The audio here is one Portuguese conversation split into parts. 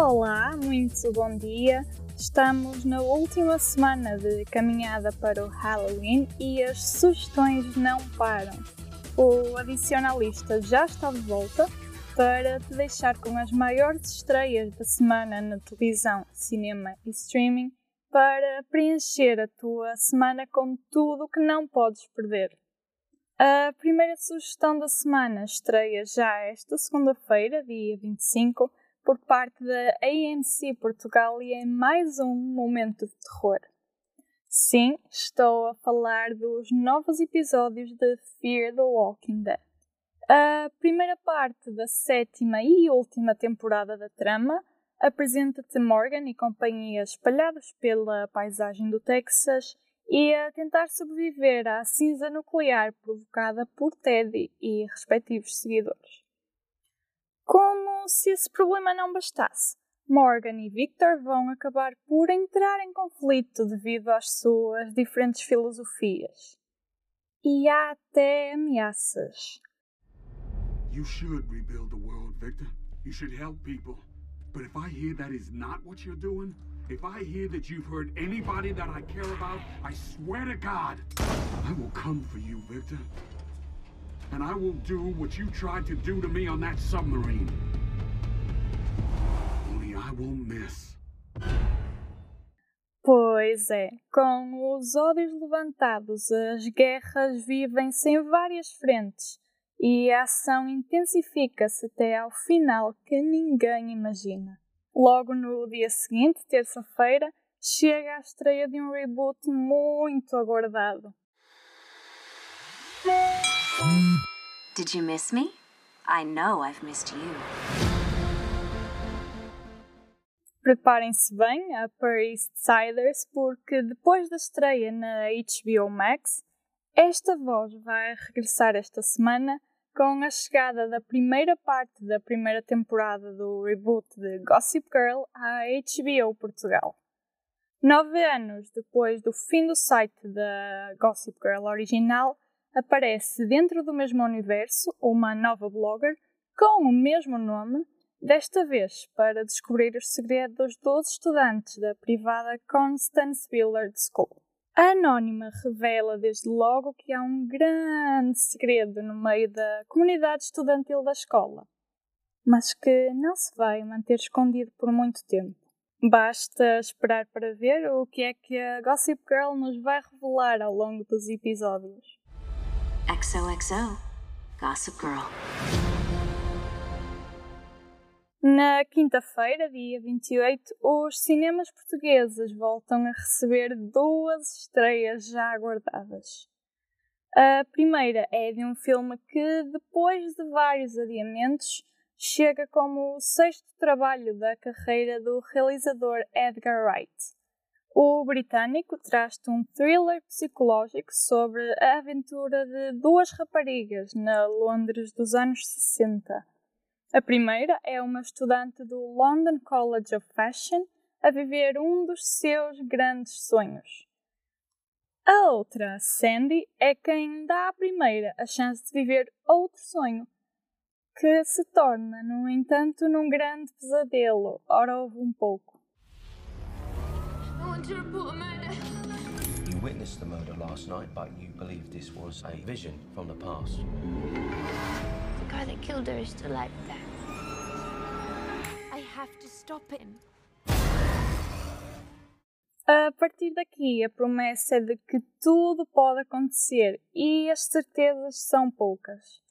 Olá, muito bom dia. Estamos na última semana de caminhada para o Halloween e as sugestões não param. O Adicionalista já está de volta para te deixar com as maiores estreias da semana na televisão, cinema e streaming para preencher a tua semana com tudo o que não podes perder. A primeira sugestão da semana estreia já esta segunda-feira, dia 25, por parte da AMC Portugal e é mais um momento de terror. Sim, estou a falar dos novos episódios de Fear the Walking Dead. A primeira parte da sétima e última temporada da trama apresenta-te Morgan e companhia espalhados pela paisagem do Texas e a tentar sobreviver à cinza nuclear provocada por Teddy e respectivos seguidores. Como se esse problema não bastasse, Morgan e Victor vão acabar por entrar em conflito devido às suas diferentes filosofias. E há até ameaças. You should rebuild the world, Victor. You should help people. But if I hear that is not what you're doing, if I hear that you've hurt anybody that I care about, I swear to God, I will come for you, Victor and I will do what you tried to do to me on that submarine. Only I won't miss. Pois é, com os ódios levantados, as guerras vivem-se em várias frentes e a ação intensifica-se até ao final que ninguém imagina. Logo no dia seguinte, terça-feira, chega a estreia de um reboot muito aguardado. Did you miss me? I know I've missed you. Preparem-se bem, Upper East Siders, porque depois da estreia na HBO Max, esta voz vai regressar esta semana com a chegada da primeira parte da primeira temporada do reboot de Gossip Girl à HBO Portugal. Nove anos depois do fim do site da Gossip Girl original, aparece dentro do mesmo universo uma nova blogger com o mesmo nome, desta vez para descobrir os segredos dos estudantes da privada Constance Willard School. A anónima revela desde logo que há um grande segredo no meio da comunidade estudantil da escola, mas que não se vai manter escondido por muito tempo. Basta esperar para ver o que é que a Gossip Girl nos vai revelar ao longo dos episódios. XOXO, Gossip Girl. Na quinta-feira, dia 28, os cinemas portugueses voltam a receber duas estreias já aguardadas. A primeira é de um filme que, depois de vários adiamentos, chega como o sexto trabalho da carreira do realizador Edgar Wright. O britânico traz-te um thriller psicológico sobre a aventura de duas raparigas na Londres dos anos 60. A primeira é uma estudante do London College of Fashion a viver um dos seus grandes sonhos. A outra, Sandy, é quem dá à primeira a chance de viver outro sonho, que se torna, no entanto, num grande pesadelo. Ora, houve um pouco. Want to report a murder. You witnessed the murder last night, but you believe this was a vision from the past. The guy that killed her is still out there. I have to stop him. A partir daqui, a promessa é de que tudo pode acontecer e as certezas são poucas.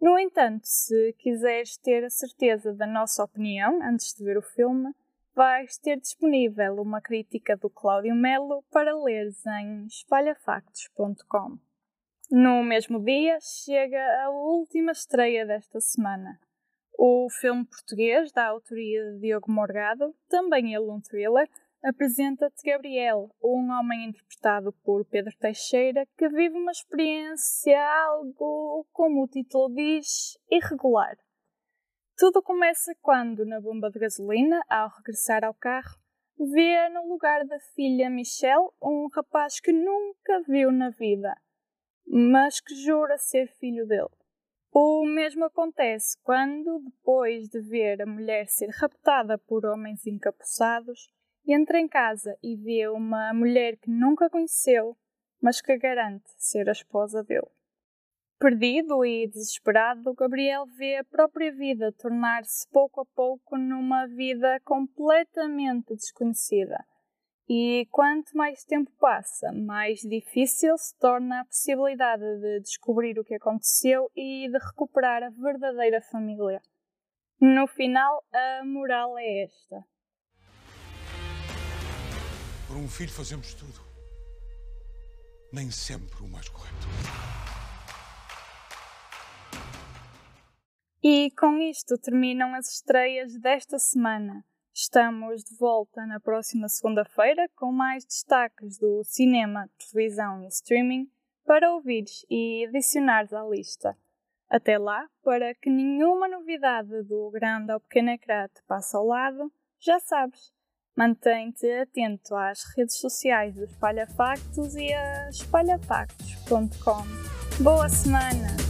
No entanto, se quiseres ter a certeza da nossa opinião antes de ver o filme, vais ter disponível uma crítica do Cláudio Melo para leres em espalhafactos.com. No mesmo dia chega a última estreia desta semana. O filme português, da autoria de Diogo Morgado, também ele um thriller, apresenta-te Gabriel, um homem interpretado por Pedro Teixeira que vive uma experiência algo, como o título diz, irregular. Tudo começa quando, na bomba de gasolina, ao regressar ao carro, vê no lugar da filha Michelle um rapaz que nunca viu na vida, mas que jura ser filho dele. O mesmo acontece quando, depois de ver a mulher ser raptada por homens encapuçados, entra em casa e vê uma mulher que nunca conheceu, mas que garante ser a esposa dele. Perdido e desesperado, Gabriel vê a própria vida tornar-se pouco a pouco numa vida completamente desconhecida e quanto mais tempo passa, mais difícil se torna a possibilidade de descobrir o que aconteceu e de recuperar a verdadeira família. No final, a moral é esta: Por um filho fazemos tudo. Nem sempre o mais correto. E com isto terminam as estreias desta semana. Estamos de volta na próxima segunda-feira com mais destaques do cinema, televisão e streaming para ouvires e adicionares à lista. Até lá, para que nenhuma novidade do grande ao pequeno ecrã te passe ao lado, já sabes, mantém-te atento às redes sociais do Espalha Factos e a espalhafactos.com. Boa semana!